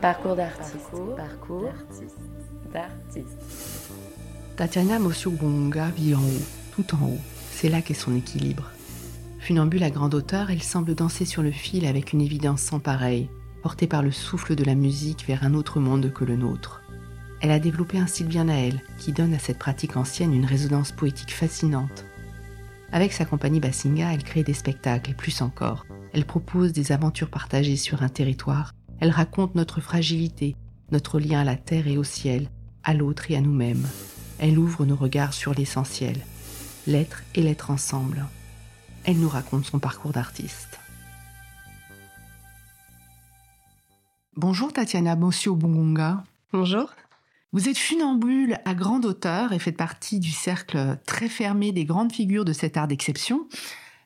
Parcours d'artiste. Parcours d'artiste. Tatiana Mosiobonga vit en haut, tout en haut. C'est là qu'est son équilibre. Funambule à grande hauteur, elle semble danser sur le fil avec une évidence sans pareille, portée par le souffle de la musique vers un autre monde que le nôtre. Elle a développé un style bien à elle, qui donne à cette pratique ancienne une résonance poétique fascinante. Avec sa compagnie Bassinga, elle crée des spectacles et plus encore. Elle propose des aventures partagées sur un territoire. Elle raconte notre fragilité, notre lien à la terre et au ciel, à l'autre et à nous-mêmes. Elle ouvre nos regards sur l'essentiel, l'être et l'être ensemble. Elle nous raconte son parcours d'artiste. Bonjour Tatiana Mosio-Bongonga. Bonjour. Vous êtes funambule à grande hauteur et faites partie du cercle très fermé des grandes figures de cet art d'exception.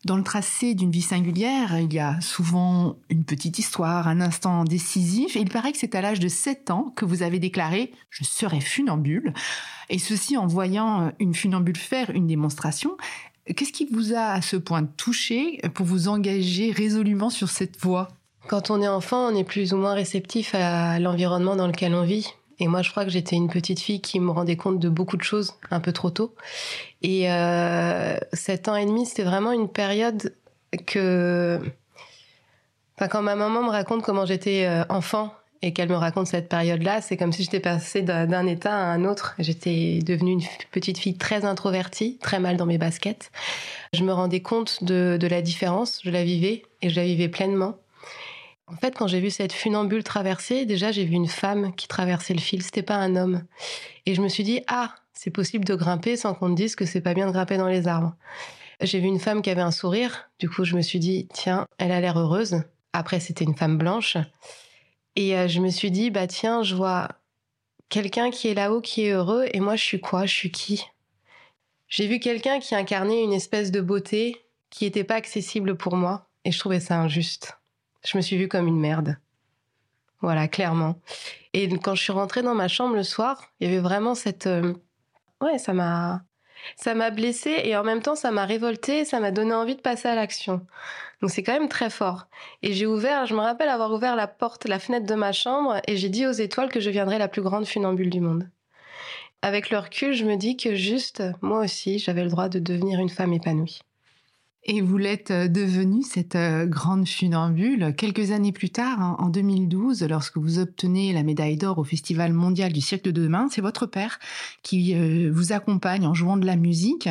Dans le tracé d'une vie singulière, il y a souvent une petite histoire, un instant décisif, il paraît que c'est à l'âge de 7 ans que vous avez déclaré ⁇ Je serai funambule ⁇ et ceci en voyant une funambule faire une démonstration. Qu'est-ce qui vous a à ce point touché pour vous engager résolument sur cette voie? Quand on est enfant, on est plus ou moins réceptif à l'environnement dans lequel on vit. Et moi, je crois que j'étais une petite fille qui me rendait compte de beaucoup de choses un peu trop tôt. Et euh, sept ans et demi, c'était vraiment une période que... Quand ma maman me raconte comment j'étais euh, enfant et qu'elle me raconte cette période-là, c'est comme si j'étais passée d'un état à un autre. J'étais devenue une petite fille très introvertie, très mal dans mes baskets. Je me rendais compte de la différence, je la vivais et je la vivais pleinement. En fait, quand j'ai vu cette funambule traverser, déjà j'ai vu une femme qui traversait le fil, c'était pas un homme. Et je me suis dit ah, c'est possible de grimper sans qu'on te dise que c'est pas bien de grimper dans les arbres. J'ai vu une femme qui avait un sourire, du coup je me suis dit tiens, elle a l'air heureuse. Après c'était une femme blanche et euh, je me suis dit bah tiens, je vois quelqu'un qui est là-haut qui est heureux et moi je suis quoi? Je suis qui? J'ai vu quelqu'un qui incarnait une espèce de beauté qui n'était pas accessible pour moi et je trouvais ça injuste. Je me suis vue comme une merde. Voilà, clairement. Et quand je suis rentrée dans ma chambre le soir, il y avait vraiment cette... Euh, ouais, ça m'a... Ça m'a blessée et en même temps ça m'a révoltée, ça m'a donné envie de passer à l'action. Donc c'est quand même très fort. Et j'ai ouvert, je me rappelle avoir ouvert la porte, la fenêtre de ma chambre et j'ai dit aux étoiles que je viendrais la plus grande funambule du monde. Avec le recul, je me dis que juste, moi aussi, j'avais le droit de devenir une femme épanouie. Et vous l'êtes euh, devenue, cette euh, grande funambule, quelques années plus tard, hein, en 2012, lorsque vous obtenez la médaille d'or au Festival mondial du siècle de demain. C'est votre père qui euh, vous accompagne en jouant de la musique.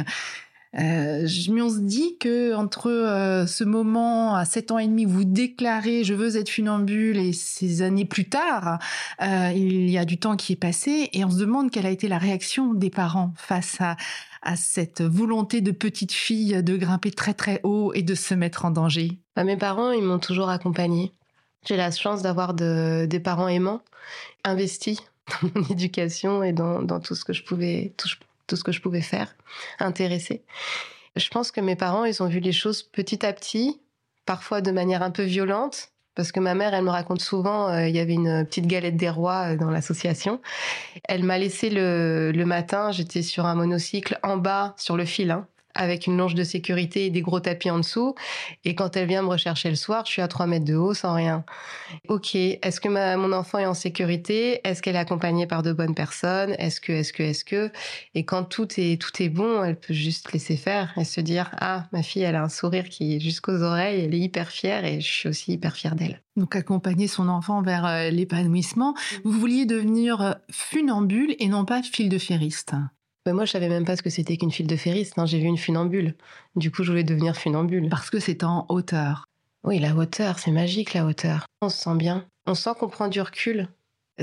On se dit que entre ce moment à 7 ans et demi où vous déclarez je veux être funambule et ces années plus tard, il y a du temps qui est passé et on se demande quelle a été la réaction des parents face à, à cette volonté de petite fille de grimper très très haut et de se mettre en danger bah, Mes parents, ils m'ont toujours accompagnée. J'ai la chance d'avoir de, des parents aimants, investis dans mon éducation et dans, tout ce que je pouvais tout, ce que je pouvais faire, intéressés. Je pense que mes parents, ils ont vu les choses petit à petit, parfois de manière un peu violente, parce que ma mère, elle me raconte souvent, euh, il y avait une petite galette des rois euh, dans l'association. Elle m'a laissé le, matin, j'étais sur un monocycle en bas sur le fil, hein, avec une longe de sécurité et des gros tapis en dessous. Et quand elle vient me rechercher le soir, je suis à 3 mètres de haut sans rien. Ok, est-ce que mon enfant est en sécurité? Est-ce qu'elle est accompagnée par de bonnes personnes? Est-ce que, est-ce que, est-ce que? Et quand tout est, tout est bon, elle peut juste laisser faire et se dire Ah, ma fille, elle a un sourire qui est jusqu'aux oreilles, elle est hyper fière et je suis aussi hyper fière d'elle. Donc accompagner son enfant vers euh, l'épanouissement. Vous vouliez devenir euh, funambule et non pas fil de moi, je savais même pas ce que c'était qu'une file de ferris. Hein. J'ai vu une funambule. Du coup, je voulais devenir funambule. Parce que c'est en hauteur. Oui, la hauteur, c'est magique, la hauteur. On se sent bien. On sent qu'on prend du recul.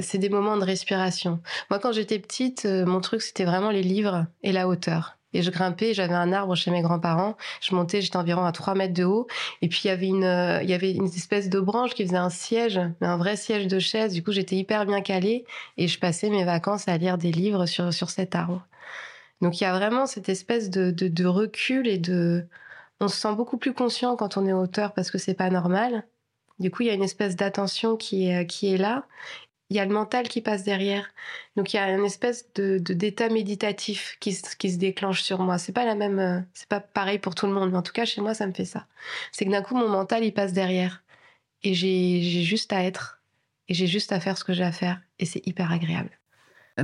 C'est des moments de respiration. Moi, quand j'étais petite, euh, mon truc, c'était vraiment les livres et la hauteur. Et je grimpais, j'avais un arbre chez mes grands-parents. Je montais, j'étais environ à 3 mètres de haut. Et puis, il y avait une, euh, il y avait une espèce de branche qui faisait un siège, un vrai siège de chaise. Du coup, j'étais hyper bien calée. Et je passais mes vacances à lire des livres sur, sur cet arbre. Donc il y a vraiment cette espèce de, de, recul et de... On se sent beaucoup plus conscient quand on est auteur parce que c'est pas normal. Du coup, il y a une espèce d'attention qui est, qui est là. Il y a le mental qui passe derrière. Donc il y a une espèce de d'état méditatif qui, qui se déclenche sur moi. C'est pas la même, c'est pas pareil pour tout le monde, mais en tout cas chez moi ça me fait ça. C'est que d'un coup mon mental il passe derrière et j'ai juste à être et j'ai juste à faire ce que j'ai à faire et c'est hyper agréable.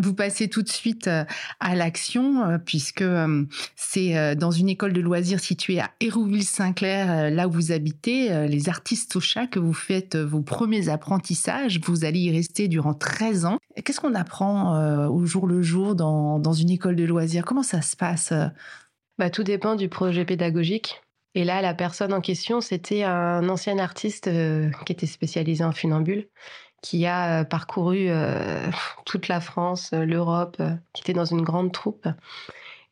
Vous passez tout de suite euh, à l'action euh, puisque euh, c'est dans une école de loisirs située à Hérouville-Saint-Clair, là où vous habitez, les artistes au chat, que vous faites vos premiers apprentissages. Vous allez y rester durant 13 ans. Qu'est-ce qu'on apprend au jour le jour dans, dans une école de loisirs? Comment ça se passe bah, Tout dépend du projet pédagogique. Et là, la personne en question, c'était un ancien artiste qui était spécialisé en funambule qui a euh, parcouru euh, toute la France, euh, l'Europe, qui était dans une grande troupe.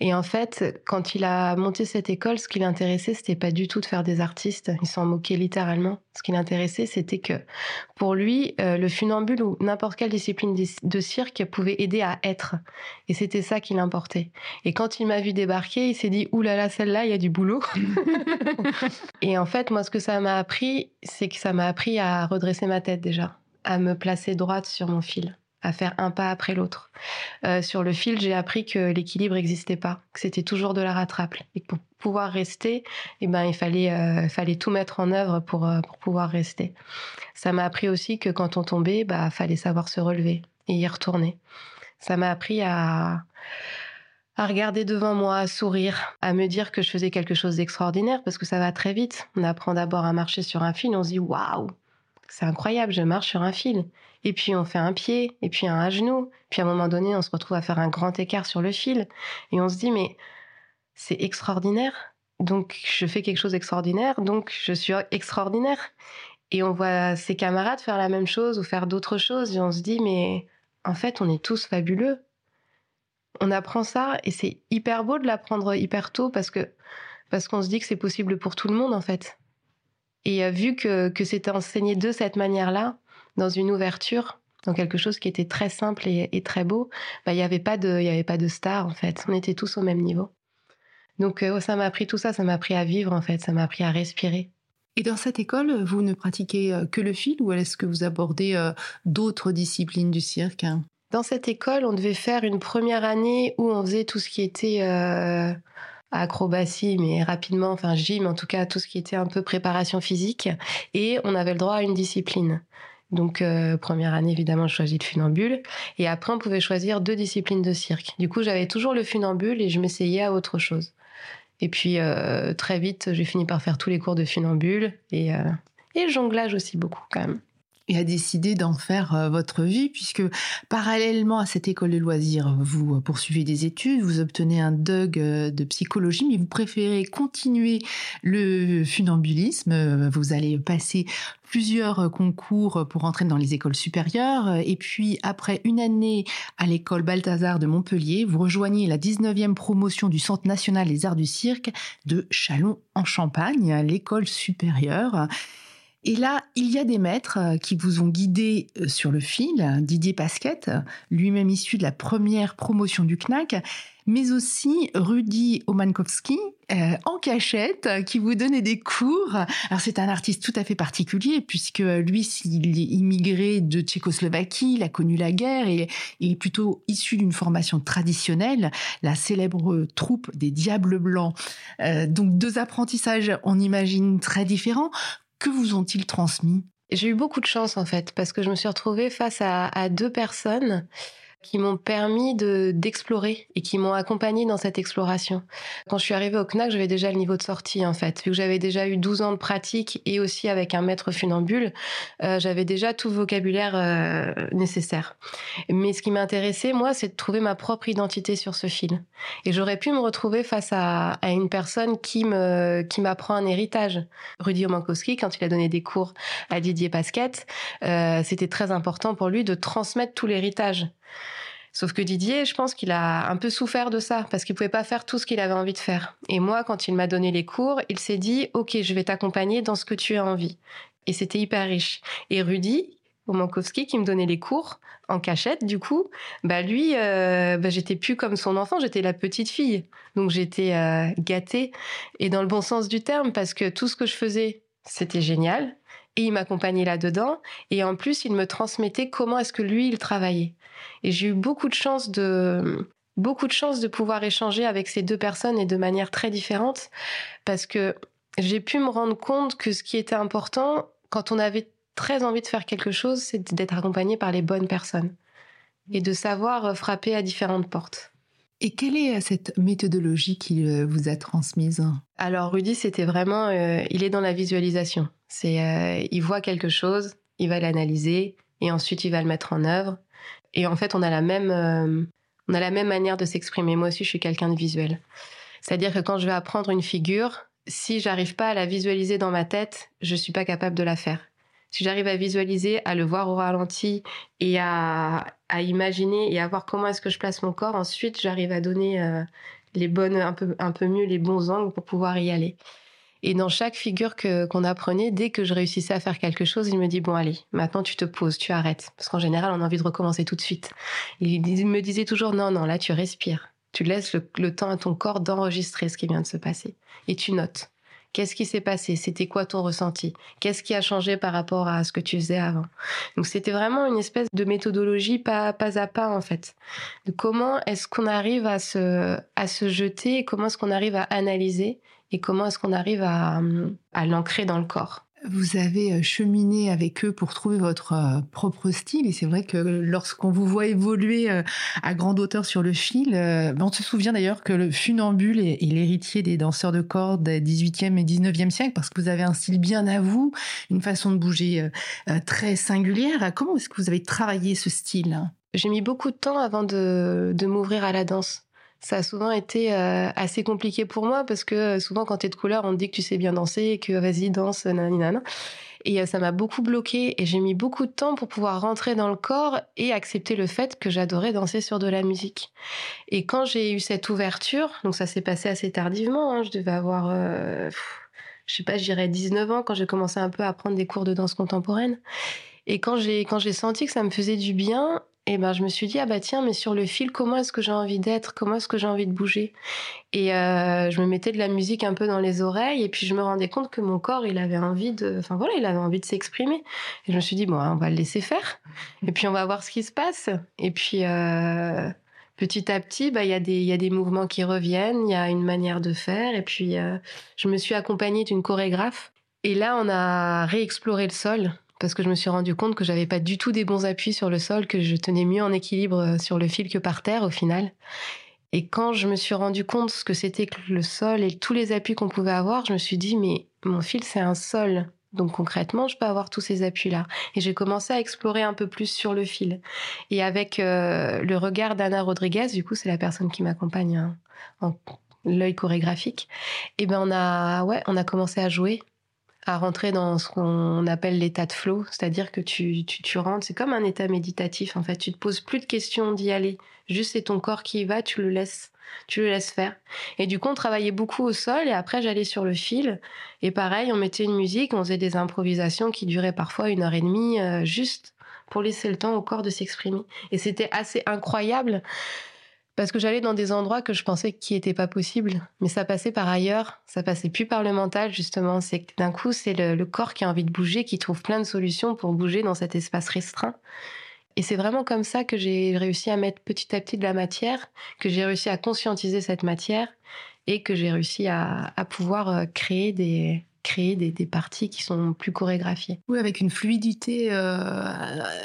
Et en fait, quand il a monté cette école, ce qui l'intéressait, c'était pas du tout de faire des artistes. Il s'en moquait littéralement. Ce qui l'intéressait, c'était que pour lui, le funambule ou n'importe quelle discipline de cirque pouvait aider à être. Et c'était ça qui l'importait. Et quand il m'a vu débarquer, il s'est dit Ouh là là, celle-là, il y a du boulot. et en fait, moi, ce que ça m'a appris, c'est que ça m'a appris à redresser ma tête déjà à me placer droite sur mon fil, à faire un pas après l'autre. Euh, sur le fil, j'ai appris que l'équilibre n'existait pas, que c'était toujours de la rattrape. Et pour pouvoir rester, eh ben, il fallait, euh, fallait tout mettre en œuvre pour, euh, pour pouvoir rester. Ça m'a appris aussi que quand on tombait, bah, fallait savoir se relever et y retourner. Ça m'a appris à, à regarder devant moi, à sourire, à me dire que je faisais quelque chose d'extraordinaire parce que ça va très vite. On apprend d'abord à marcher sur un fil, on se dit waouh, c'est incroyable, je marche sur un fil. Et puis on fait un pied, et puis un genou. Puis à un moment donné, on se retrouve à faire un grand écart sur le fil. Et on se dit, mais c'est extraordinaire. Donc je fais quelque chose d'extraordinaire, donc je suis extraordinaire. Et on voit ses camarades faire la même chose ou faire d'autres choses. Et on se dit, mais en fait, on est tous fabuleux. On apprend ça et c'est hyper beau de l'apprendre hyper tôt parce que parce qu'on se dit que c'est possible pour tout le monde en fait. Et euh, vu que, que c'était enseigné de cette manière-là, dans une ouverture, dans quelque chose qui était très simple et, très beau, bah, il n'y avait pas de, y avait pas de star en fait. On était tous au même niveau. Donc euh, ça m'a appris tout ça, ça m'a appris à vivre en fait, ça m'a appris à respirer. Et dans cette école, vous ne pratiquez euh, que le fil ou est-ce que vous abordez d'autres disciplines du cirque Dans cette école, on devait faire une première année où on faisait tout ce qui était acrobatie, mais rapidement, enfin gym, en tout cas tout ce qui était un peu préparation physique, et on avait le droit à une discipline. Donc euh, première année évidemment je choisis le funambule et après on pouvait choisir deux disciplines de cirque. Du coup j'avais toujours le funambule et je m'essayais à autre chose. Et puis euh, très vite j'ai fini par faire tous les cours de funambule et, euh, et jonglage aussi beaucoup quand même et a décidé d'en faire euh, votre vie, puisque parallèlement à cette école de loisirs, vous euh, poursuivez des études, vous obtenez un DUG euh, de psychologie, mais vous préférez continuer le funambulisme. Vous allez passer plusieurs concours pour entrer dans les écoles supérieures. Et puis, après une année à l'école Balthazar de Montpellier, vous rejoignez la 19e promotion du Centre national des arts du cirque de Chalon en Champagne, l'école supérieure. Et là, il y a des maîtres euh, qui vous ont guidé euh, sur le fil. Didier Pasquette, lui-même issu de la première promotion du CNAC, mais aussi Rudy Omankowski, euh, en cachette, qui vous donnait des cours. Alors c'est un artiste tout à fait particulier, puisque lui, il est immigré de Tchécoslovaquie, il a connu la guerre, et il est plutôt issu d'une formation traditionnelle, la célèbre troupe des Diables Blancs. donc deux apprentissages, on imagine, très différents. Que vous ont-ils transmis? J'ai eu beaucoup de chance en fait, parce que je me suis retrouvée face à, deux personnes qui m'ont permis de d'explorer et qui m'ont accompagné dans cette exploration. Quand je suis arrivée au CNAC, j'avais déjà le niveau de sortie en fait, vu que j'avais déjà eu 12 ans de pratique et aussi avec un maître funambule, euh, j'avais déjà tout le vocabulaire euh, nécessaire. Mais ce qui m'intéressait moi, c'est de trouver ma propre identité sur ce fil. Et j'aurais pu me retrouver face à, à une personne qui me qui m'apprend un héritage. Rudy Omankowski, quand il a donné des cours à Didier Pasquette, euh, c'était très important pour lui de transmettre tout l'héritage. Sauf que Didier, je pense qu'il a un peu souffert de ça parce qu'il pouvait pas faire tout ce qu'il avait envie de faire. Et moi, quand il m'a donné les cours, il s'est dit "OK, je vais t'accompagner dans ce que tu as envie." Et c'était hyper riche. Et Rudy Omankowski qui me donnait les cours en cachette du coup bah lui euh, bah j'étais plus comme son enfant j'étais la petite fille donc j'étais euh, gâtée et dans le bon sens du terme parce que tout ce que je faisais c'était génial et il m'accompagnait là-dedans. Et en plus, il me transmettait comment est-ce que lui, il travaillait. Et j'ai eu beaucoup de chance de, beaucoup de chance de pouvoir échanger avec ces deux personnes et de manière très différente parce que j'ai pu me rendre compte que ce qui était important quand on avait très envie de faire quelque chose, c'est d'être accompagné par les bonnes personnes et de savoir euh, frapper à différentes portes. Et quelle est euh, cette méthodologie qu'il vous a transmise? Alors Rudy, c'était vraiment, il est dans la visualisation. C'est, il voit quelque chose, il va l'analyser et ensuite il va le mettre en œuvre. Et en fait, on a la même, on a la même manière de s'exprimer. Moi aussi, je suis quelqu'un de visuel. C'est-à-dire que quand je vais apprendre une figure, si j'arrive pas à la visualiser dans ma tête, je suis pas capable de la faire. Si j'arrive à visualiser, à le voir au ralenti et à, imaginer et à voir comment est-ce que je place mon corps, ensuite j'arrive à donner euh, les bonnes, un peu, un peu mieux les bons angles pour pouvoir y aller. Et dans chaque figure que qu'on apprenait, dès que je réussissais à faire quelque chose, il me dit bon allez, maintenant tu te poses, tu arrêtes, parce qu'en général on a envie de recommencer tout de suite. Il me disait toujours non non là tu respires, tu laisses le, temps à ton corps d'enregistrer ce qui vient de se passer et tu notes. Qu'est-ce qui s'est passé? C'était quoi ton ressenti? Qu'est-ce qui a changé par rapport à ce que tu faisais avant? Donc c'était vraiment une espèce de méthodologie pas, pas à pas en fait. Comment est-ce qu'on arrive à se, à se jeter Comment est-ce qu'on arrive à analyser Et comment est-ce qu'on arrive à, à l'ancrer dans le corps? Vous avez euh, cheminé avec eux pour trouver votre euh, propre style. Et c'est vrai que lorsqu'on vous voit évoluer euh, à grande hauteur sur le fil, on se souvient d'ailleurs que le funambule est, l'héritier des danseurs de cordes des 18e et 19e siècle parce que vous avez un style bien à vous, une façon de bouger très singulière. Comment est-ce que vous avez travaillé ce style? J'ai mis beaucoup de temps avant de m'ouvrir à la danse ça a souvent été euh, assez compliqué pour moi parce que euh, souvent quand tu es de couleur, on te dit que tu sais bien danser et que vas-y danse nanana. Et euh, ça m'a beaucoup bloqué et j'ai mis beaucoup de temps pour pouvoir rentrer dans le corps et accepter le fait que j'adorais danser sur de la musique. Et quand j'ai eu cette ouverture, donc ça s'est passé assez tardivement, hein, je devais avoir je sais pas, je dirais 19 ans quand j'ai commencé un peu à prendre des cours de danse contemporaine. Et quand j'ai quand j'ai senti que ça me faisait du bien, et ben je me suis dit ah bah tiens mais sur le fil comment est-ce que j'ai envie d'être? Comment est-ce que j'ai envie de bouger? Et euh, je me mettais de la musique un peu dans les oreilles et puis je me rendais compte que mon corps il avait envie de enfin voilà il avait envie de s'exprimer. Et je me suis dit bon on va le laisser faire et puis on va voir ce qui se passe. Et puis euh, petit à petit bah il y a des il y a des mouvements qui reviennent il y a une manière de faire et puis euh, je me suis accompagnée d'une chorégraphe. Et là on a réexploré le sol parce que je me suis rendu compte que j'avais pas du tout des bons appuis sur le sol, que je tenais mieux en équilibre euh, sur le fil que par terre au final. Et quand je me suis rendu compte ce que c'était que le sol et tous les appuis qu'on pouvait avoir, je me suis dit mais mon fil c'est un sol. Donc concrètement, je peux avoir tous ces appuis-là. Et j'ai commencé à explorer un peu plus sur le fil. Et avec euh, le regard d'Anna Rodriguez, du coup, c'est la personne qui m'accompagne hein, en l'œil chorégraphique. Et ben on a ouais, on a commencé à jouer à rentrer dans ce qu'on appelle l'état de flow, c'est-à-dire que tu, tu, tu rentres, c'est comme un état méditatif en fait, tu te poses plus de questions d'y aller, juste c'est ton corps qui y va, tu le laisses, tu le laisses faire. Et du coup, on travaillait beaucoup au sol et après j'allais sur le fil et pareil, on mettait une musique, on faisait des improvisations qui duraient parfois une heure et demie, euh, juste pour laisser le temps au corps de s'exprimer. Et c'était assez incroyable parce que j'allais dans des endroits que je pensais qui n'étaient pas possibles, mais ça passait par ailleurs, ça passait plus par le mental justement. C'est que d'un coup, c'est le, corps qui a envie de bouger, qui trouve plein de solutions pour bouger dans cet espace restreint. Et c'est vraiment comme ça que j'ai réussi à mettre petit à petit de la matière, que j'ai réussi à conscientiser cette matière et que j'ai réussi à, pouvoir euh, créer des, créer des, parties qui sont plus chorégraphiées. Oui, avec une fluidité euh,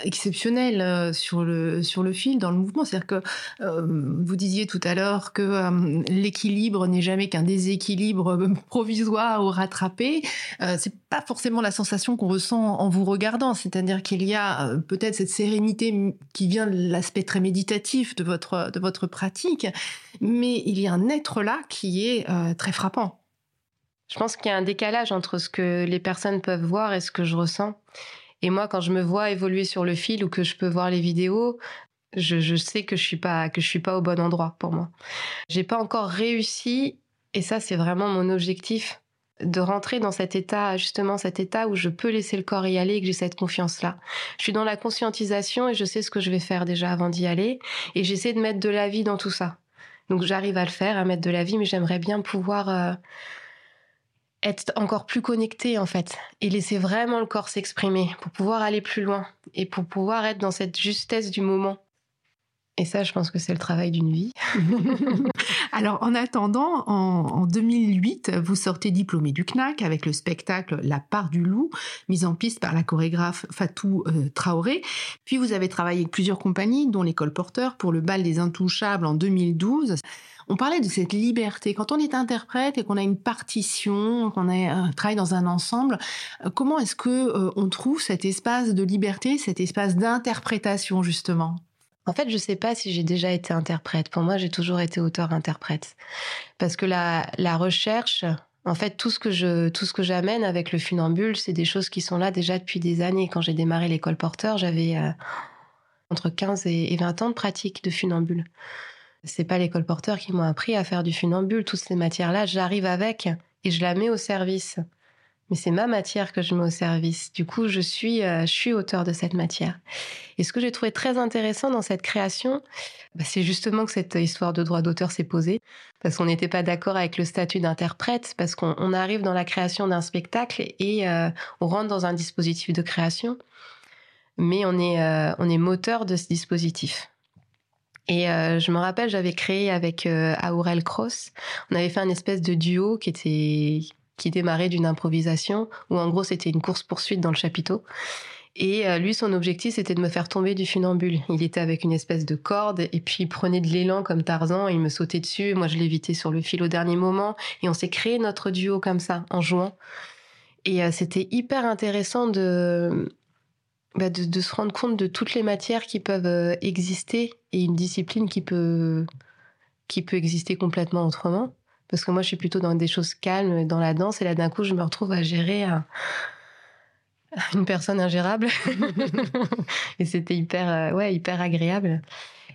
exceptionnelle euh, sur le sur le fil, dans le mouvement. C'est-à-dire que euh, vous disiez tout à l'heure que l'équilibre n'est jamais qu'un déséquilibre provisoire ou rattrapé. c'est pas forcément la sensation qu'on ressent en vous regardant. C'est-à-dire qu'il y a peut-être cette sérénité qui vient de l'aspect très méditatif de votre de votre pratique, mais il y a un être là qui est très frappant. Je pense qu'il y a un décalage entre ce que les personnes peuvent voir et ce que je ressens. Et moi, quand je me vois évoluer sur le fil ou que je peux voir les vidéos, je, sais que je suis pas que je suis pas au bon endroit pour moi. J'ai pas encore réussi, et ça c'est vraiment mon objectif, de rentrer dans cet état, justement cet état où je peux laisser le corps y aller et que j'ai cette confiance-là. Je suis dans la conscientisation et je sais ce que je vais faire déjà avant d'y aller, et j'essaie de mettre de la vie dans tout ça. Donc j'arrive à le faire, à mettre de la vie, mais j'aimerais bien pouvoir euh, être encore plus connecté en fait et laisser vraiment le corps s'exprimer pour pouvoir aller plus loin et pour pouvoir être dans cette justesse du moment. Et ça, je pense que c'est le travail d'une vie. Alors, en attendant, en, 2008, vous sortez diplômé du CNAC avec le spectacle La part du loup, mis en piste par la chorégraphe Fatou euh, Traoré. Puis, vous avez travaillé avec plusieurs compagnies, dont l'école Porteur, pour le bal des Intouchables en 2012. On parlait de cette liberté. Quand on est interprète et qu'on a une partition, qu'on euh, travaille dans un ensemble, euh, comment est-ce que euh, on trouve cet espace de liberté, cet espace d'interprétation justement? En fait, je sais pas si j'ai déjà été interprète. Pour moi, j'ai toujours été auteur-interprète. Parce que la, recherche, en fait, tout ce que je, tout ce que j'amène avec le funambule, c'est des choses qui sont là déjà depuis des années. Quand j'ai démarré l'école porteur, j'avais entre 15 et 20 ans de pratique de funambule. C'est pas l'école porteur qui m'a appris à faire du funambule. Toutes ces matières-là, j'arrive avec et je la mets au service. Mais c'est ma matière que je mets au service. Du coup, je suis, euh, je suis auteur de cette matière. Et ce que j'ai trouvé très intéressant dans cette création, bah, c'est justement que cette histoire de droit d'auteur s'est posée, parce qu'on n'était pas d'accord avec le statut d'interprète, parce qu'on arrive dans la création d'un spectacle et euh, on rentre dans un dispositif de création, mais on est, euh, on est moteur de ce dispositif. Et euh, je me rappelle, j'avais créé avec euh, Aurel Cross, on avait fait un espèce de duo qui était qui démarrait d'une improvisation où en gros c'était une course poursuite dans le chapiteau. Et euh, lui, son objectif, c'était de me faire tomber du funambule. Il était avec une espèce de corde et puis il prenait de l'élan comme Tarzan et il me sautait dessus. Moi, je l'évitais sur le fil au dernier moment et on s'est créé notre duo comme ça, en jouant. Et euh, c'était hyper intéressant de bah, de, se rendre compte de toutes les matières qui peuvent euh, exister et une discipline qui peut, qui peut exister complètement autrement. Parce que moi, je suis plutôt dans des choses calmes, dans la danse, et là, d'un coup, je me retrouve à gérer une personne ingérable. et c'était hyper, euh, ouais, hyper agréable.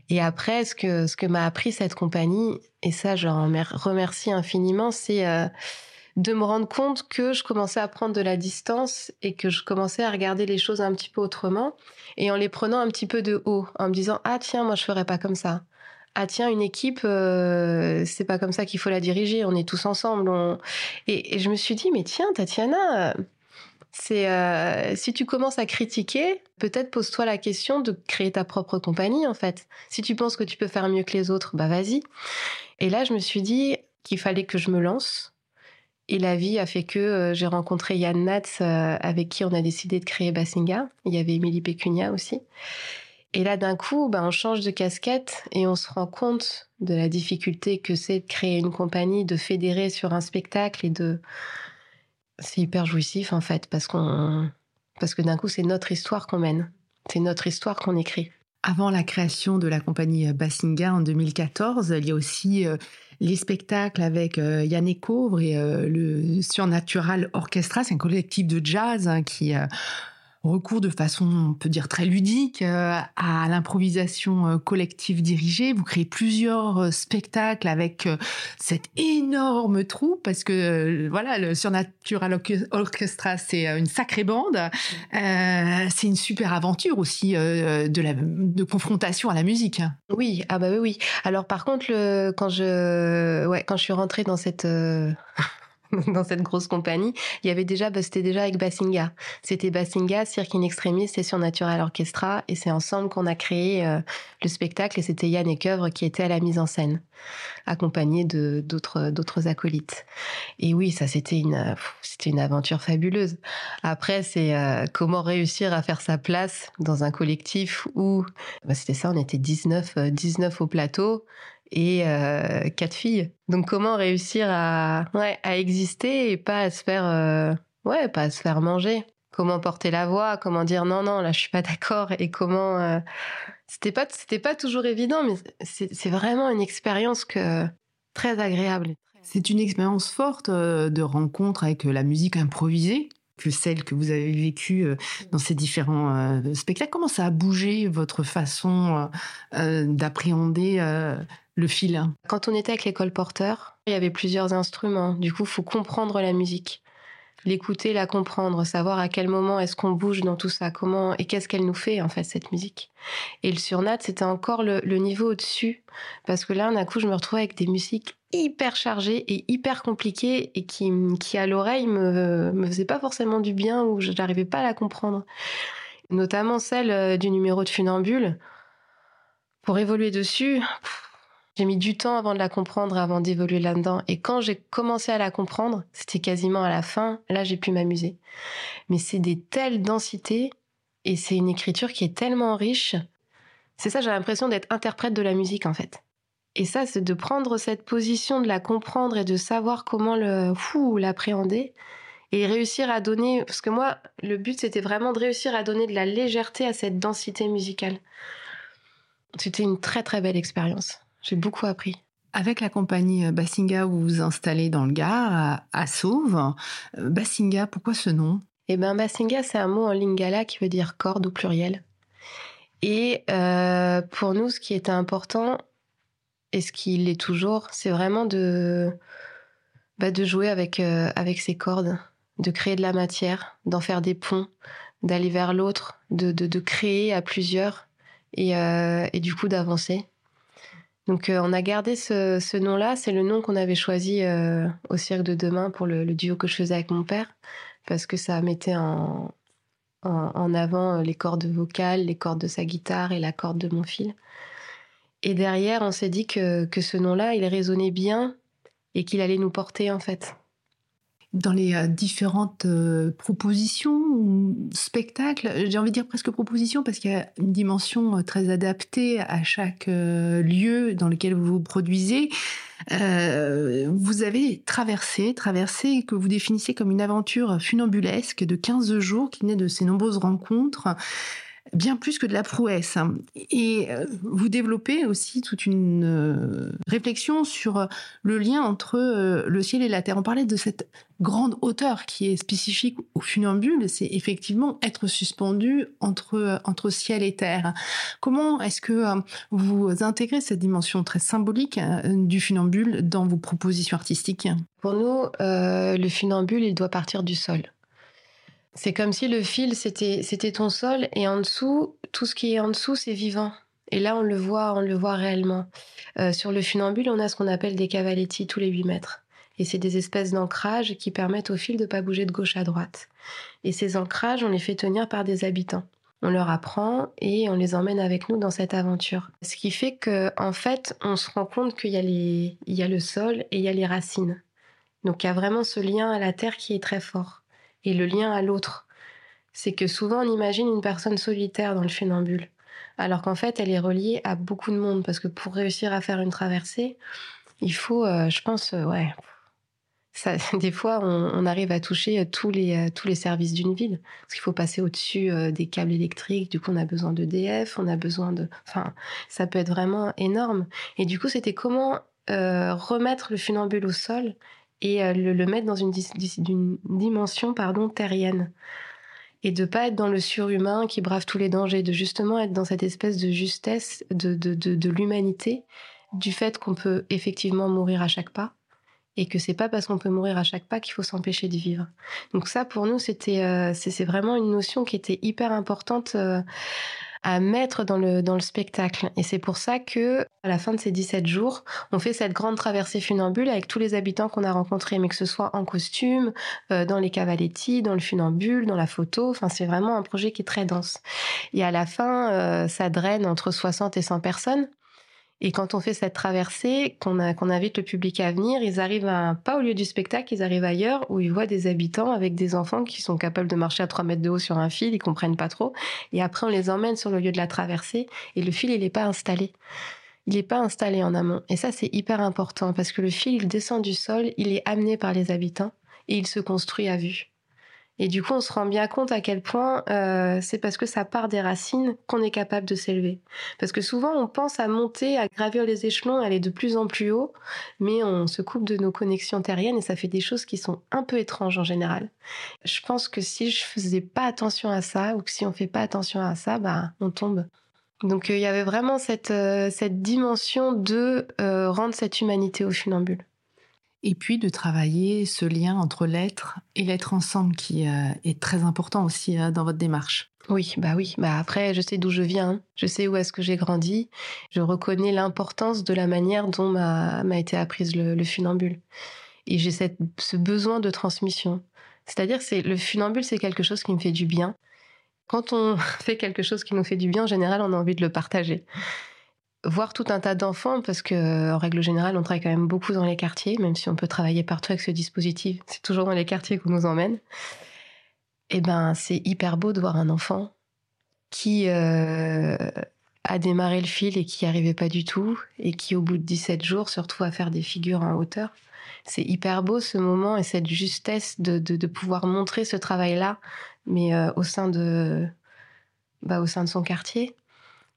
Et après, ce que, ce que m'a appris cette compagnie, et ça, je remercie infiniment, c'est euh, de me rendre compte que je commençais à prendre de la distance et que je commençais à regarder les choses un petit peu autrement et en les prenant un petit peu de haut, en me disant ah tiens moi je ferais pas comme ça. Ah tiens une équipe euh, c'est pas comme ça qu'il faut la diriger, on est tous ensemble. Et, je me suis dit mais tiens Tatiana c'est euh, si tu commences à critiquer, peut-être pose-toi la question de créer ta propre compagnie en fait. Si tu penses que tu peux faire mieux que les autres, bah vas-y. Et là, je me suis dit qu'il fallait que je me lance, et la vie a fait que euh, j'ai rencontré Yann Natz, euh, avec qui on a décidé de créer Bassinga. Il y avait Émilie Pécunia aussi. Et là, d'un coup, ben, on change de casquette et on se rend compte de la difficulté que c'est de créer une compagnie, de fédérer sur un spectacle et de. C'est hyper jouissif, en fait, parce qu'on. Parce que d'un coup, c'est notre histoire qu'on mène. C'est notre histoire qu'on écrit. Avant la création de la compagnie Bassinga en 2014, il y a aussi euh, les spectacles avec euh, Yannick Couvre et euh, le Surnatural Orchestra, c'est un collectif de jazz hein, qui recours de façon, on peut dire, très ludique euh, à l'improvisation euh, collective dirigée. Vous créez plusieurs euh, spectacles avec cette énorme troupe parce que voilà, le Surnatural Orchestra, c'est une sacrée bande. c'est une super aventure aussi de, confrontation à la musique. Oui, ah bah oui, oui. Alors par contre, quand je, ouais, quand je suis rentrée dans cette dans cette grosse compagnie, il y avait déjà, bah, c'était déjà avec Bassinga. C'était Bassinga, Cirque in Extremis et Natural Orchestra, et c'est ensemble qu'on a créé euh, le spectacle. Et c'était Yann Ekeuvre qui était à la mise en scène, accompagné de d'autres d'autres acolytes. Et oui, ça c'était une c'était une aventure fabuleuse. Après, c'est euh, comment réussir à faire sa place dans un collectif où bah, c'était ça, on était 19 19 euh, au plateau et euh, quatre filles. Donc comment réussir à exister et pas à se faire euh, ouais pas à se faire manger? Comment porter la voix, comment dire non non là je suis pas d'accord? Et comment euh, c'était pas c'était pas toujours évident mais c'est vraiment une expérience que très agréable. C'est une expérience forte de rencontre avec la musique improvisée que celle que vous avez vécue dans ces différents spectacles. Comment ça a bougé votre façon d'appréhender le fil Quand on était avec l'école porteur, il y avait plusieurs instruments. Du coup, faut comprendre la musique. L'écouter, la comprendre, savoir à quel moment est-ce qu'on bouge dans tout ça, comment et qu'est-ce qu'elle nous fait en fait cette musique. Et le surnat, c'était encore le, niveau au-dessus parce que là, d'un coup, je me retrouvais avec des musiques hyper chargées et hyper compliquées et qui, qui à l'oreille me me faisaient pas forcément du bien ou je n'arrivais pas à la comprendre. Notamment celle euh, du numéro de funambule. Pour évoluer dessus, J'ai mis du temps avant de la comprendre, avant d'évoluer là-dedans. Et quand j'ai commencé à la comprendre, c'était quasiment à la fin. Là, j'ai pu m'amuser. Mais c'est des telles densités et c'est une écriture qui est tellement riche. C'est ça, j'ai l'impression d'être interprète de la musique en fait. Et ça, c'est de prendre cette position, de la comprendre et de savoir comment le l'appréhender et réussir à donner. Parce que moi, le but, c'était vraiment de réussir à donner de la légèreté à cette densité musicale. C'était une très très belle expérience. J'ai beaucoup appris. Avec la compagnie euh, Bassinga, vous vous installez dans le Gard, à, Sauve. Euh, Bassinga, pourquoi ce nom? Eh bien, Bassinga, c'est un mot en lingala qui veut dire corde au pluriel. Et euh, pour nous, ce qui était important, et ce qui l'est toujours, c'est vraiment de, bah, de jouer avec, avec ces cordes, de créer de la matière, d'en faire des ponts, d'aller vers l'autre, de, de, de, créer à plusieurs et, et du coup d'avancer. Donc euh, on a gardé ce, nom-là, c'est le nom qu'on avait choisi euh, au Cirque de demain pour le, duo que je faisais avec mon père, parce que ça mettait en, en, avant euh, les cordes vocales, les cordes de sa guitare et la corde de mon fil. Et derrière, on s'est dit que, que ce nom-là, il résonnait bien et qu'il allait nous porter en fait dans les euh, différentes euh, propositions ou spectacles, j'ai envie de dire presque propositions parce qu'il y a une dimension euh, très adaptée à chaque lieu dans lequel vous vous produisez. vous avez traversé, traversé que vous définissez comme une aventure funambulesque de 15 jours qui naît de ces nombreuses rencontres bien plus que de la prouesse. Et euh, vous développez aussi toute une euh, réflexion sur euh, le lien entre le ciel et la terre. On parlait de cette grande hauteur qui est spécifique au funambule, c'est effectivement être suspendu entre, entre ciel et terre. Comment est-ce que vous intégrez cette dimension très symbolique du funambule dans vos propositions artistiques? Pour nous, le funambule, il doit partir du sol. C'est comme si le fil, c'était, c'était ton sol et en dessous, tout ce qui est en dessous, c'est vivant. Et là, on le voit, on le voit réellement. Euh, sur le funambule, on a ce qu'on appelle des cavaletti tous les 8 mètres. Et c'est des espèces d'ancrages qui permettent au fil de pas bouger de gauche à droite. Et ces ancrages, on les fait tenir par des habitants. On leur apprend et on les emmène avec nous dans cette aventure. Ce qui fait que, en fait, on se rend compte qu'il y a les, il y a le sol et il y a les racines. Donc il y a vraiment ce lien à la terre qui est très fort et le lien à l'autre. C'est que souvent on imagine une personne solitaire dans le funambule, alors qu'en fait elle est reliée à beaucoup de monde, parce que pour réussir à faire une traversée, il faut, euh, je pense, euh, ouais, des fois on, arrive à toucher tous les, euh, tous les services d'une ville, parce qu'il faut passer au-dessus des câbles électriques, du coup on a besoin de DF, on a besoin de... Enfin, ça peut être vraiment énorme. Et du coup c'était comment remettre le funambule au sol et euh, le, mettre dans une, dimension terrienne. Et de pas être dans le surhumain qui brave tous les dangers, de justement être dans cette espèce de justesse de, l'humanité, du fait qu'on peut effectivement mourir à chaque pas, et que c'est pas parce qu'on peut mourir à chaque pas qu'il faut s'empêcher de vivre. Donc ça, pour nous, c'était, euh, c'est vraiment une notion qui était hyper importante. Euh, à mettre dans le, dans le spectacle. Et c'est pour ça que, à la fin de ces 17 jours, on fait cette grande traversée funambule avec tous les habitants qu'on a rencontrés, mais que ce soit en costume, euh, dans les cavaletti, dans le funambule, dans la photo. Enfin, c'est vraiment un projet qui est très dense. Et à la fin, euh, ça draine entre 60 et 100 personnes. Et quand on fait cette traversée, qu'on invite le public à venir, ils arrivent à, pas au lieu du spectacle, ils arrivent ailleurs où ils voient des habitants avec des enfants qui sont capables de marcher à 3 mètres de haut sur un fil, ils comprennent pas trop. Et après, on les emmène sur le lieu de la traversée et le fil, il n'est pas installé. Il n'est pas installé en amont. Et ça, c'est hyper important parce que le fil, il descend du sol, il est amené par les habitants et il se construit à vue. Et du coup, on se rend bien compte à quel point euh, c'est parce que ça part des racines qu'on est capable de s'élever. Parce que souvent, on pense à monter, à gravir les échelons, aller de plus en plus haut, mais on se coupe de nos connexions terriennes et ça fait des choses qui sont un peu étranges en général. Je pense que si je faisais pas attention à ça, ou que si on fait pas attention à ça, bah, on tombe. Donc euh, il y avait vraiment cette, euh, cette dimension de rendre cette humanité au funambule et puis de travailler ce lien entre l'être et l'être ensemble qui euh, est très important aussi euh, dans votre démarche. Oui, bah oui. Bah après, je sais d'où je viens, hein. je sais où est-ce que j'ai grandi, je reconnais l'importance de la manière dont m'a été apprise le, funambule. Et j'ai ce besoin de transmission. C'est-à-dire, c'est le funambule, c'est quelque chose qui me fait du bien. Quand on fait quelque chose qui nous fait du bien, en général, on a envie de le partager. Voir tout un tas d'enfants, parce que en règle générale, on travaille quand même beaucoup dans les quartiers, même si on peut travailler partout avec ce dispositif, c'est toujours dans les quartiers qu'on nous emmène. Eh ben, c'est hyper beau de voir un enfant qui euh, a démarré le fil et qui n'y arrivait pas du tout, et qui, au bout de 17 jours, se retrouve à faire des figures en hauteur. C'est hyper beau ce moment et cette justesse de, de, pouvoir montrer ce travail-là, mais euh, au sein de, bah, au sein de son quartier,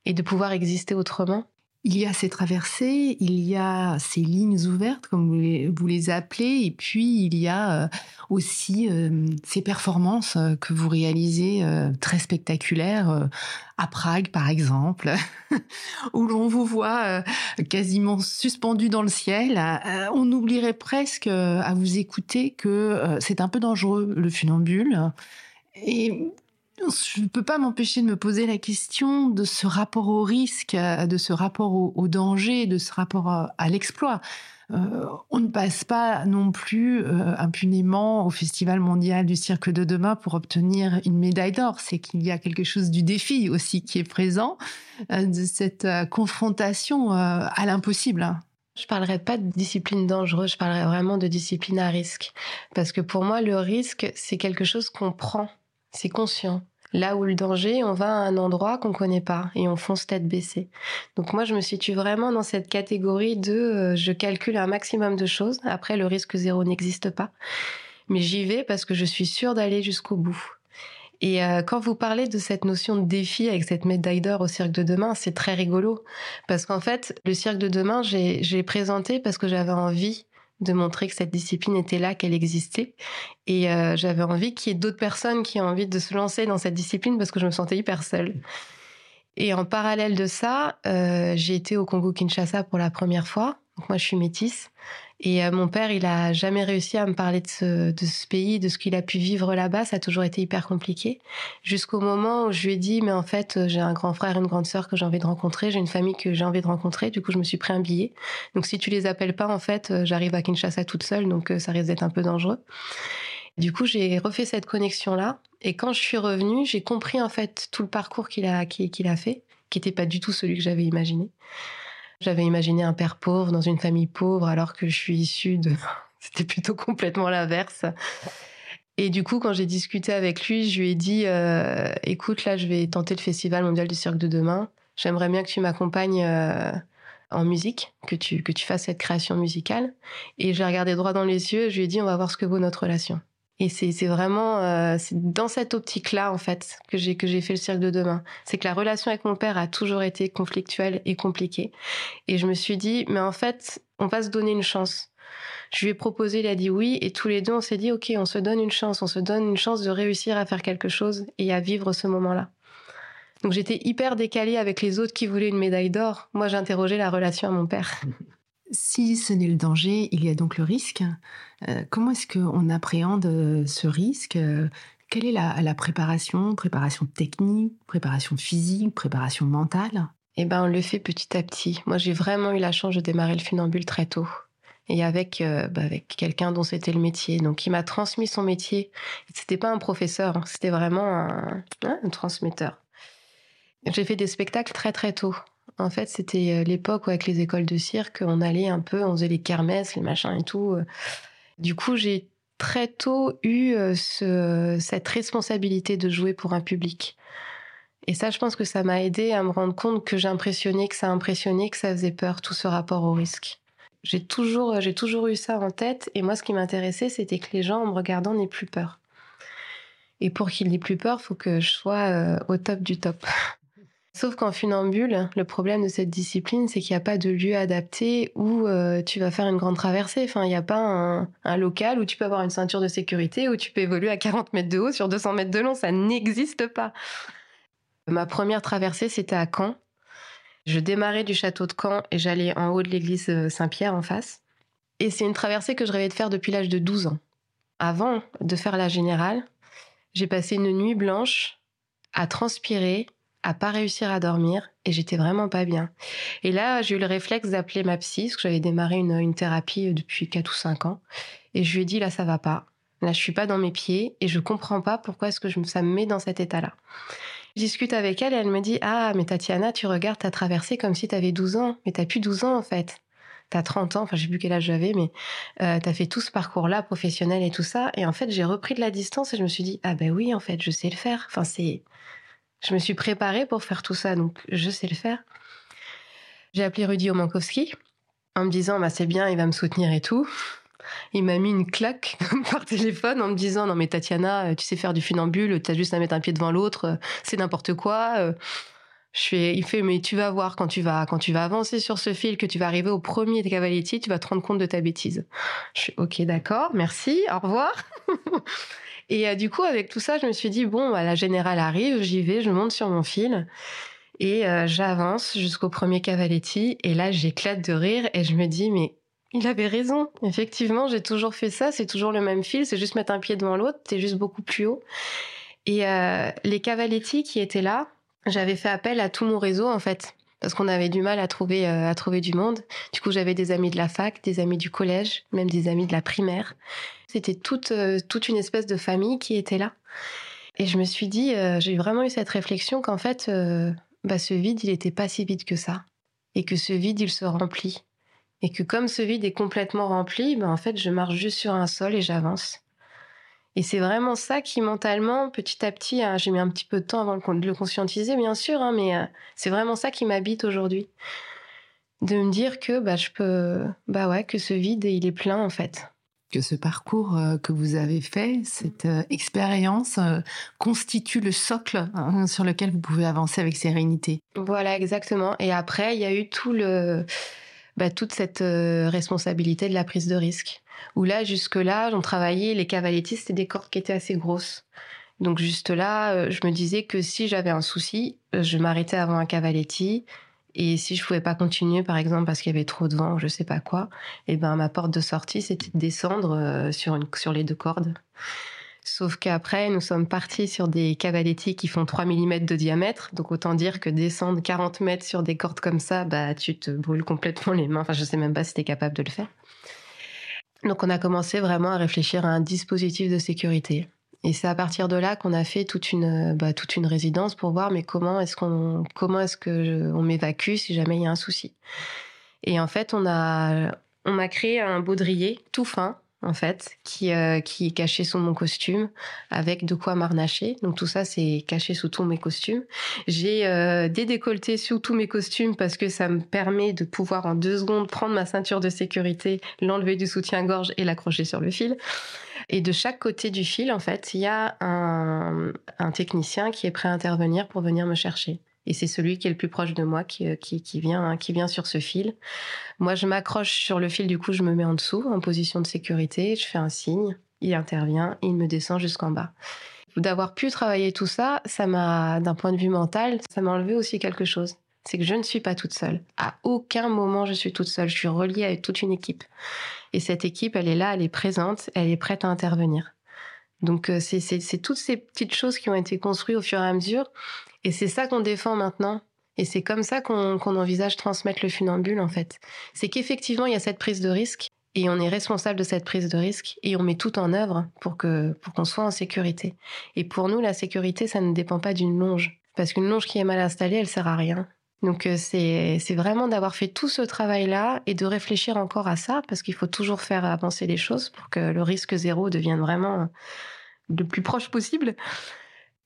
et de pouvoir exister autrement. Il y a ces traversées, il y a ces lignes ouvertes, comme vous les, appelez, et puis il y a euh, aussi euh, ces performances euh, que vous réalisez très spectaculaires à Prague, par exemple, où l'on vous voit quasiment suspendu dans le ciel. On oublierait presque à vous écouter que c'est un peu dangereux le funambule. Et je ne peux pas m'empêcher de me poser la question de ce rapport au risque, euh, de ce rapport au, danger, de ce rapport à, à l'exploit. Euh, on ne passe pas non plus euh, impunément au Festival mondial du cirque de demain pour obtenir une médaille d'or. C'est qu'il y a quelque chose du défi aussi qui est présent, euh, de cette euh, confrontation euh, à l'impossible. Je parlerai pas de discipline dangereuse, je parlerai vraiment de discipline à risque. Parce que pour moi, le risque, c'est quelque chose qu'on prend, c'est conscient. Là où le danger, on va à un endroit qu'on connaît pas et on fonce tête baissée. Donc moi, je me situe vraiment dans cette catégorie de euh, je calcule un maximum de choses. Après, le risque zéro n'existe pas. Mais j'y vais parce que je suis sûre d'aller jusqu'au bout. Et euh, quand vous parlez de cette notion de défi avec cette médaille d'or au cirque de demain, c'est très rigolo. Parce qu'en fait, le cirque de demain, j'ai j'ai présenté parce que j'avais envie de montrer que cette discipline était là, qu'elle existait. Et euh, j'avais envie qu'il y ait d'autres personnes qui aient envie de se lancer dans cette discipline parce que je me sentais hyper seule. Et en parallèle de ça, euh, j'ai été au Congo-Kinshasa pour la première fois. Donc moi, je suis métisse. Et euh, mon père, il a jamais réussi à me parler de ce, pays, de ce qu'il a pu vivre là-bas. Ça a toujours été hyper compliqué. Jusqu'au moment où je lui ai dit, mais en fait, euh, j'ai un grand frère, une grande sœur que j'ai envie de rencontrer. J'ai une famille que j'ai envie de rencontrer. Du coup, je me suis pris un billet. Donc, si tu les appelles pas, en fait, euh, j'arrive à Kinshasa toute seule. Donc, ça risque d'être un peu dangereux. Du coup, j'ai refait cette connexion-là. Et quand je suis revenue, j'ai compris, en fait, tout le parcours qu'il a, qu'il a fait, qui n'était pas du tout celui que j'avais imaginé. J'avais imaginé un père pauvre dans une famille pauvre, alors que je suis issue de. C'était plutôt complètement l'inverse. Et du coup, quand j'ai discuté avec lui, je lui ai dit euh, écoute, là, je vais tenter le Festival mondial du cirque de demain. J'aimerais bien que tu m'accompagnes euh, en musique, que tu, que tu fasses cette création musicale. Et j'ai regardé droit dans les yeux et je lui ai dit on va voir ce que vaut notre relation. Et c'est vraiment euh, dans cette optique-là en fait que j'ai que j'ai fait le cirque de demain. C'est que la relation avec mon père a toujours été conflictuelle et compliquée. Et je me suis dit mais en fait on va se donner une chance. Je lui ai proposé, il a dit oui, et tous les deux on s'est dit ok on se donne une chance, on se donne une chance de réussir à faire quelque chose et à vivre ce moment-là. Donc j'étais hyper décalée avec les autres qui voulaient une médaille d'or. Moi j'interrogeais la relation à mon père. Si ce n'est le danger, il y a donc le risque. Euh, comment est-ce qu'on appréhende euh, ce risque Euh, Quelle est la, préparation? Préparation technique, préparation physique, préparation mentale? Eh ben, on le fait petit à petit. Moi, j'ai vraiment eu la chance de démarrer le funambule très tôt. Et avec, bah, avec quelqu'un dont c'était le métier. Donc, il m'a transmis son métier. C'était pas un professeur, hein, c'était vraiment hein, un transmetteur. J'ai fait des spectacles très très tôt. En fait, c'était euh, l'époque où avec les écoles de cirque, on allait un peu, on faisait les kermesses, les machins et tout. Du coup, j'ai très tôt eu euh, ce, cette responsabilité de jouer pour un public. Et ça, je pense que ça m'a aidé à me rendre compte que j'impressionnais, que ça impressionnait, que ça faisait peur, tout ce rapport au risque. J'ai toujours, eu ça en tête. Et moi, ce qui m'intéressait, c'était que les gens, en me regardant, n'aient plus peur. Et pour qu'ils n'aient plus peur, faut que je sois euh, au top du top. Sauf qu'en funambule, le problème de cette discipline, c'est qu'il n'y a pas de lieu adapté où euh, tu vas faire une grande traversée. Enfin, il n'y a pas un, un, local où tu peux avoir une ceinture de sécurité, où tu peux évoluer à 40 mètres de haut sur 200 mètres de long. Ça n'existe pas. Ma première traversée, c'était à Caen. Je démarrais du château de Caen et j'allais en haut de l'église euh, Saint-Pierre en face. Et c'est une traversée que je rêvais de faire depuis l'âge de 12 ans. Avant de faire la générale, j'ai passé une nuit blanche à transpirer, à pas réussir à dormir et j'étais vraiment pas bien. Et là, j'ai eu le réflexe d'appeler ma psy parce que j'avais démarré une, une thérapie euh, depuis 4 ou 5 ans et je lui ai dit là ça va pas. Là, je suis pas dans mes pieds et je comprends pas pourquoi est-ce que je, ça me met dans cet état-là. Je discute avec elle et elle me dit Ah, mais Tatiana, tu regardes ta traversée comme si tu avais 12 ans. Mais t'as plus 12 ans en fait. T'as 30 ans, enfin, je sais plus quel âge j'avais, mais euh, t'as fait tout ce parcours-là, professionnel et tout ça. Et en fait, j'ai repris de la distance et je me suis dit Ah, ben oui, en fait, je sais le faire. Enfin, c'est. Je me suis préparée pour faire tout ça, donc je sais le faire. J'ai appelé Rudy Omankowski en me disant bah, C'est bien, il va me soutenir et tout. Il m'a mis une claque par téléphone en me disant non mais Tatiana, euh, tu sais faire du funambule, t'as juste à mettre un pied devant l'autre, euh, c'est n'importe quoi. Euh. Je fais, il fait mais tu vas voir quand tu vas quand tu vas avancer sur ce fil que tu vas arriver au premier de Cavaletti, tu vas te rendre compte de ta bêtise. Je suis ok d'accord, merci, au revoir. et du coup avec tout ça, je me suis dit bon bah, la générale arrive, j'y vais, je monte sur mon fil. Et j'avance jusqu'au premier Cavaletti. Et là, j'éclate de rire et je me dis, mais il avait raison. Effectivement, j'ai toujours fait ça. C'est toujours le même fil. C'est juste mettre un pied devant l'autre. C'est juste beaucoup plus haut. Et euh, les cavaletti qui étaient là, j'avais fait appel à tout mon réseau en fait, parce qu'on avait du mal à trouver euh, à trouver du monde. Du coup, j'avais des amis de la fac, des amis du collège, même des amis de la primaire. C'était toute euh, toute une espèce de famille qui était là. Et je me suis dit, j'ai vraiment eu cette réflexion qu'en fait, bah, ce vide, il n'était pas si vide que ça, et que ce vide, il se remplit et que comme ce vide est complètement rempli, ben en fait, je marche juste sur un sol et j'avance. Et c'est vraiment ça qui mentalement, petit à petit, hein, j'ai mis un petit peu de temps avant de le conscientiser, bien sûr, hein, mais euh, c'est vraiment ça qui m'habite aujourd'hui, de me dire que bah je peux, bah ouais, que ce vide il est plein en fait. Que ce parcours euh, que vous avez fait, cette euh, expérience constitue le socle hein, sur lequel vous pouvez avancer avec sérénité. Voilà, exactement. Et après, il y a eu tout le bah, toute cette responsabilité de la prise de risque. Où là, jusque-là, on travaillait, les cavalettis, c'était des cordes qui étaient assez grosses. Donc juste là, euh, je me disais que si j'avais un souci, euh, je m'arrêtais avant un cavaletti. Et si je pouvais pas continuer, par exemple, parce qu'il y avait trop de vent, je sais pas quoi, et eh ben ma porte de sortie, c'était de descendre sur, une, sur les deux cordes. Sauf qu'après, nous sommes partis sur des cavaletti qui font 3 mm de diamètre. Donc autant dire que descendre 40 mètres sur des cordes comme ça, bah tu te brûles complètement les mains. Enfin, je sais même pas si tu es capable de le faire. Donc on a commencé vraiment à réfléchir à un dispositif de sécurité. Et c'est à partir de là qu'on a fait toute une, bah, toute une résidence pour voir mais comment est-ce qu'on comment est-ce que on m'évacue si jamais il y a un souci. Et en fait, on a on a créé un baudrier tout fin en fait, qui, euh, qui est caché sous mon costume, avec de quoi m'arnacher. Donc tout ça, c'est caché sous tous mes costumes. J'ai euh, des décolletés sous tous mes costumes parce que ça me permet de pouvoir en deux secondes prendre ma ceinture de sécurité, l'enlever du soutien-gorge et l'accrocher sur le fil. Et de chaque côté du fil, en fait, il y a un, un technicien qui est prêt à intervenir pour venir me chercher et c'est celui qui est le plus proche de moi qui, qui, qui vient qui vient sur ce fil. Moi, je m'accroche sur le fil, du coup, je me mets en dessous, en position de sécurité, je fais un signe, il intervient, il me descend jusqu'en bas. D'avoir pu travailler tout ça, ça m'a, d'un point de vue mental, ça m'a enlevé aussi quelque chose. C'est que je ne suis pas toute seule. À aucun moment je suis toute seule. Je suis reliée avec toute une équipe. Et cette équipe, elle est là, elle est présente, elle est prête à intervenir. Donc euh, c'est toutes ces petites choses qui ont été construites au fur et à mesure et c'est ça qu'on défend maintenant. Et c'est comme ça qu'on envisage transmettre le funambule, en fait. C'est qu'effectivement, il y a cette prise de risque et on est responsable de cette prise de risque et on met tout en œuvre pour que pour qu'on soit en sécurité. Et pour nous, la sécurité, ça ne dépend pas d'une longe. Parce qu'une longe qui est mal installée, elle sert à rien. Donc euh, c'est vraiment d'avoir fait tout ce travail-là et de réfléchir encore à ça, parce qu'il faut toujours faire avancer les choses pour que le risque zéro devienne vraiment le plus proche possible.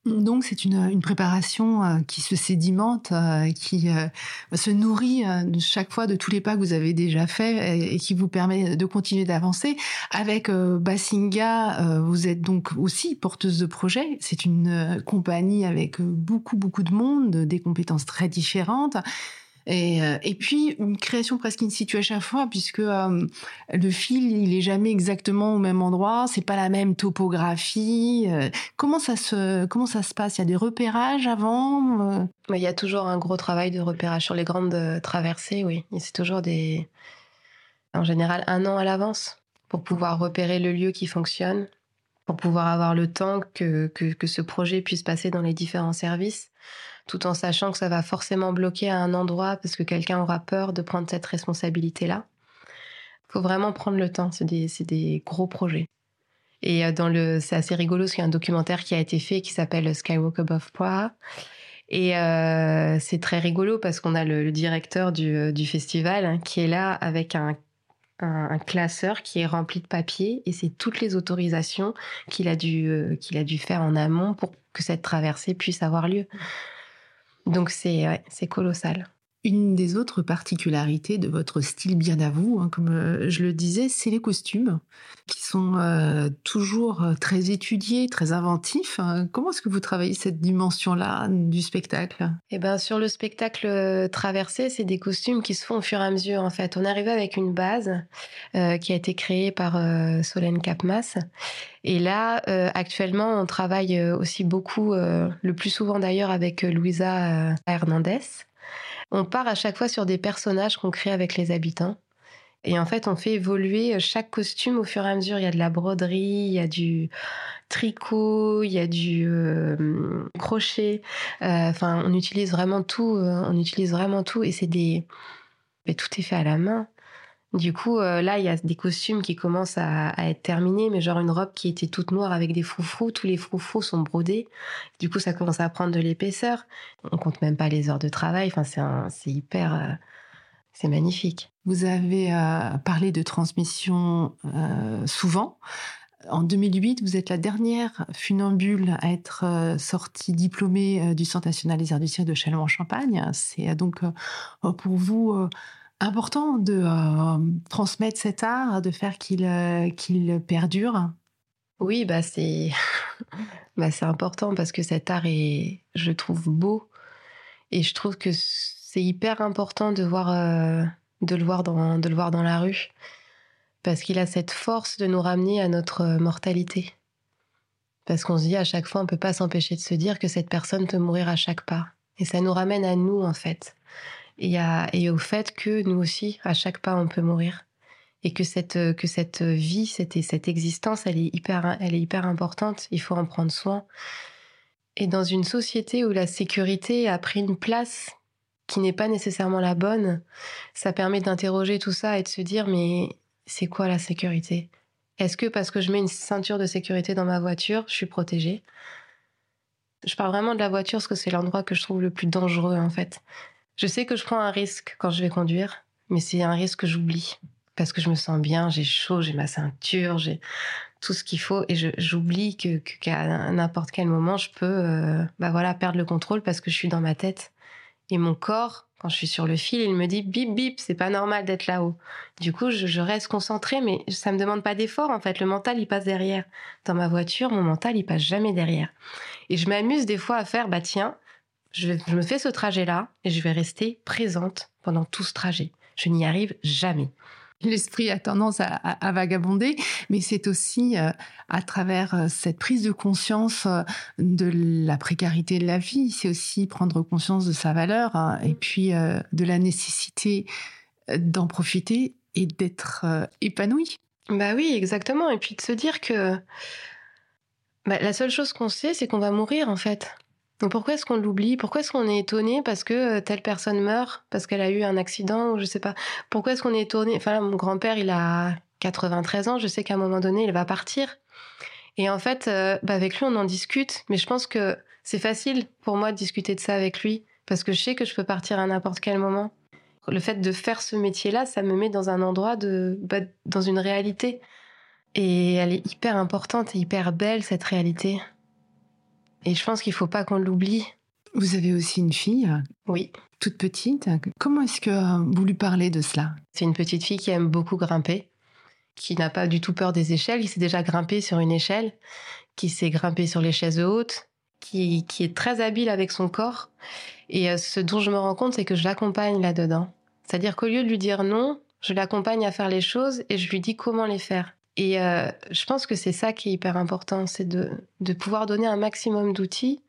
Donc c'est une, préparation euh, qui se sédimente, euh, qui euh, se nourrit chaque fois de tous les pas que vous avez déjà faits et, qui vous permet de continuer d'avancer. Avec Bassinga, vous êtes donc aussi porteuse de projet. C'est une compagnie avec beaucoup beaucoup de monde, des compétences très différentes. Et, euh, et puis une création presque in situ à chaque fois, puisque euh, le fil il est jamais exactement au même endroit, c'est pas la même topographie. Euh. comment ça se comment ça se passe? Il y a des repérages avant Il y a toujours un gros travail de repérage sur les grandes traversées, oui. C'est toujours des en général un an à l'avance pour pouvoir repérer le lieu qui fonctionne, pour pouvoir avoir le temps que, que ce projet puisse passer dans les différents services tout en sachant que ça va forcément bloquer à un endroit parce que quelqu'un aura peur de prendre cette responsabilité-là. Il faut vraiment prendre le temps, c'est des, gros projets. Et euh, dans le, c'est assez rigolo, parce qu'il y a un documentaire qui a été fait qui s'appelle Skywalk Above Prague. Et euh, c'est très rigolo parce qu'on a le, directeur du, du festival hein, qui est là avec un classeur qui est rempli de papiers et c'est toutes les autorisations euh, qu'il a dû faire en amont pour que cette traversée puisse avoir lieu. Donc c'est colossal. Une des autres particularités de votre style bien à vous, hein, comme euh, je le disais, c'est les costumes, qui sont euh, toujours euh, très étudiés, très inventifs. Hein. Comment est-ce que vous travaillez cette dimension-là du spectacle? Eh ben, sur le spectacle traversé, c'est des costumes qui se font au fur et à mesure. En fait, on arrivé avec une base qui a été créée par Solène Capmas. Et là, actuellement, on travaille aussi beaucoup, le plus souvent d'ailleurs, avec Louisa Hernandez. On part à chaque fois sur des personnages qu'on crée avec les habitants. Et en fait, on fait évoluer chaque costume au fur et à mesure. Il y a de la broderie, il y a du tricot, il y a du euh, crochet. Euh, enfin, on utilise vraiment tout. Euh, on utilise vraiment tout. Et c'est des. Mais tout est fait à la main. Du coup, euh, là, il y a des costumes qui commencent à, être terminés, mais genre une robe qui était toute noire avec des froufrous, tous les froufrous sont brodés. Du coup, ça commence à prendre de l'épaisseur. On compte même pas les heures de travail. Enfin, c'est hyper, euh, c'est magnifique. Vous avez euh, parlé de transmission souvent. En 2008, vous êtes la dernière funambule à être sortie diplômée du Centre national des arts du ciel de Châlons-en-Champagne. C'est donc pour vous important de euh, transmettre cet art, de faire qu'il euh, perdure? Oui, bah c'est bah important parce que cet art est, je trouve beau et je trouve que c'est hyper important de voir euh, de le voir dans de le voir dans la rue parce qu'il a cette force de nous ramener à notre mortalité. Parce qu'on se dit à chaque fois, on peut pas s'empêcher de se dire que cette personne peut mourir à chaque pas. Et ça nous ramène à nous, en fait et, au fait que nous aussi, à chaque pas, on peut mourir. Et que cette, que cette vie, cette, cette existence, elle est, hyper, elle est hyper importante. Il faut en prendre soin. Et dans une société où la sécurité a pris une place qui n'est pas nécessairement la bonne, ça permet d'interroger tout ça et de se dire mais c'est quoi la sécurité? Est-ce que parce que je mets une ceinture de sécurité dans ma voiture, je suis protégée? Je parle vraiment de la voiture parce que c'est l'endroit que je trouve le plus dangereux en fait. Je sais que je prends un risque quand je vais conduire, mais c'est un risque que j'oublie. Parce que je me sens bien, j'ai chaud, j'ai ma ceinture, j'ai tout ce qu'il faut. Et j'oublie que qu'à n'importe quel moment je peux euh, bah voilà perdre le contrôle parce que je suis dans ma tête. Et mon corps quand je suis sur le fil il me dit bip bip c'est pas normal d'être là-haut du coup je, je, reste concentrée mais ça me demande pas d'effort en fait. Le mental il passe derrière. Dans ma voiture mon mental il passe jamais derrière. Et je m'amuse des fois à faire bah tiens je, me fais ce trajet-là et je vais rester présente pendant tout ce trajet. Je n'y arrive jamais. L'esprit a tendance à, vagabonder, mais c'est aussi euh, à travers euh, cette prise de conscience euh, de la précarité de la vie, c'est aussi prendre conscience de sa valeur hein, et puis de la nécessité d'en profiter et d'être épanoui. Bah oui, exactement. Et puis de se dire que bah, la seule chose qu'on sait, c'est qu'on va mourir en fait. Donc pourquoi est-ce qu'on l'oublie? Pourquoi est-ce qu'on est étonné parce que euh, telle personne meurt parce qu'elle a eu un accident ou je sais pas? Pourquoi est-ce qu'on est étonné? Enfin là, mon grand-père, il a 93 ans. Je sais qu'à un moment donné, il va partir. Et en fait, euh, bah avec lui, on en discute. Mais je pense que c'est facile pour moi de discuter de ça avec lui parce que je sais que je peux partir à n'importe quel moment. Le fait de faire ce métier-là, ça me met dans un endroit de, bah, dans une réalité. Et elle est hyper importante et hyper belle cette réalité. Et je pense qu'il faut pas qu'on l'oublie. Vous avez aussi une fille Oui. Toute petite. Comment est-ce que vous lui parlez de cela? C'est une petite fille qui aime beaucoup grimper, qui n'a pas du tout peur des échelles, qui s'est déjà grimpée sur une échelle, qui s'est grimpée sur les chaises hautes, qui, qui est très habile avec son corps. Et euh, ce dont je me rends compte, c'est que je l'accompagne là-dedans. C'est-à-dire qu'au lieu de lui dire non, je l'accompagne à faire les choses et je lui dis comment les faire. Et euh, je pense que c'est ça qui est hyper important, c'est de, de pouvoir donner un maximum d'outils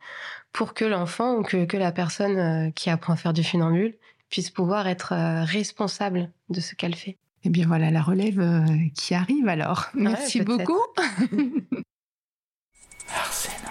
pour que l'enfant ou que, que la personne euh, qui apprend à faire du funambule puisse pouvoir être euh, responsable de ce qu'elle fait. Eh bien voilà la relève qui arrive alors. Merci beaucoup.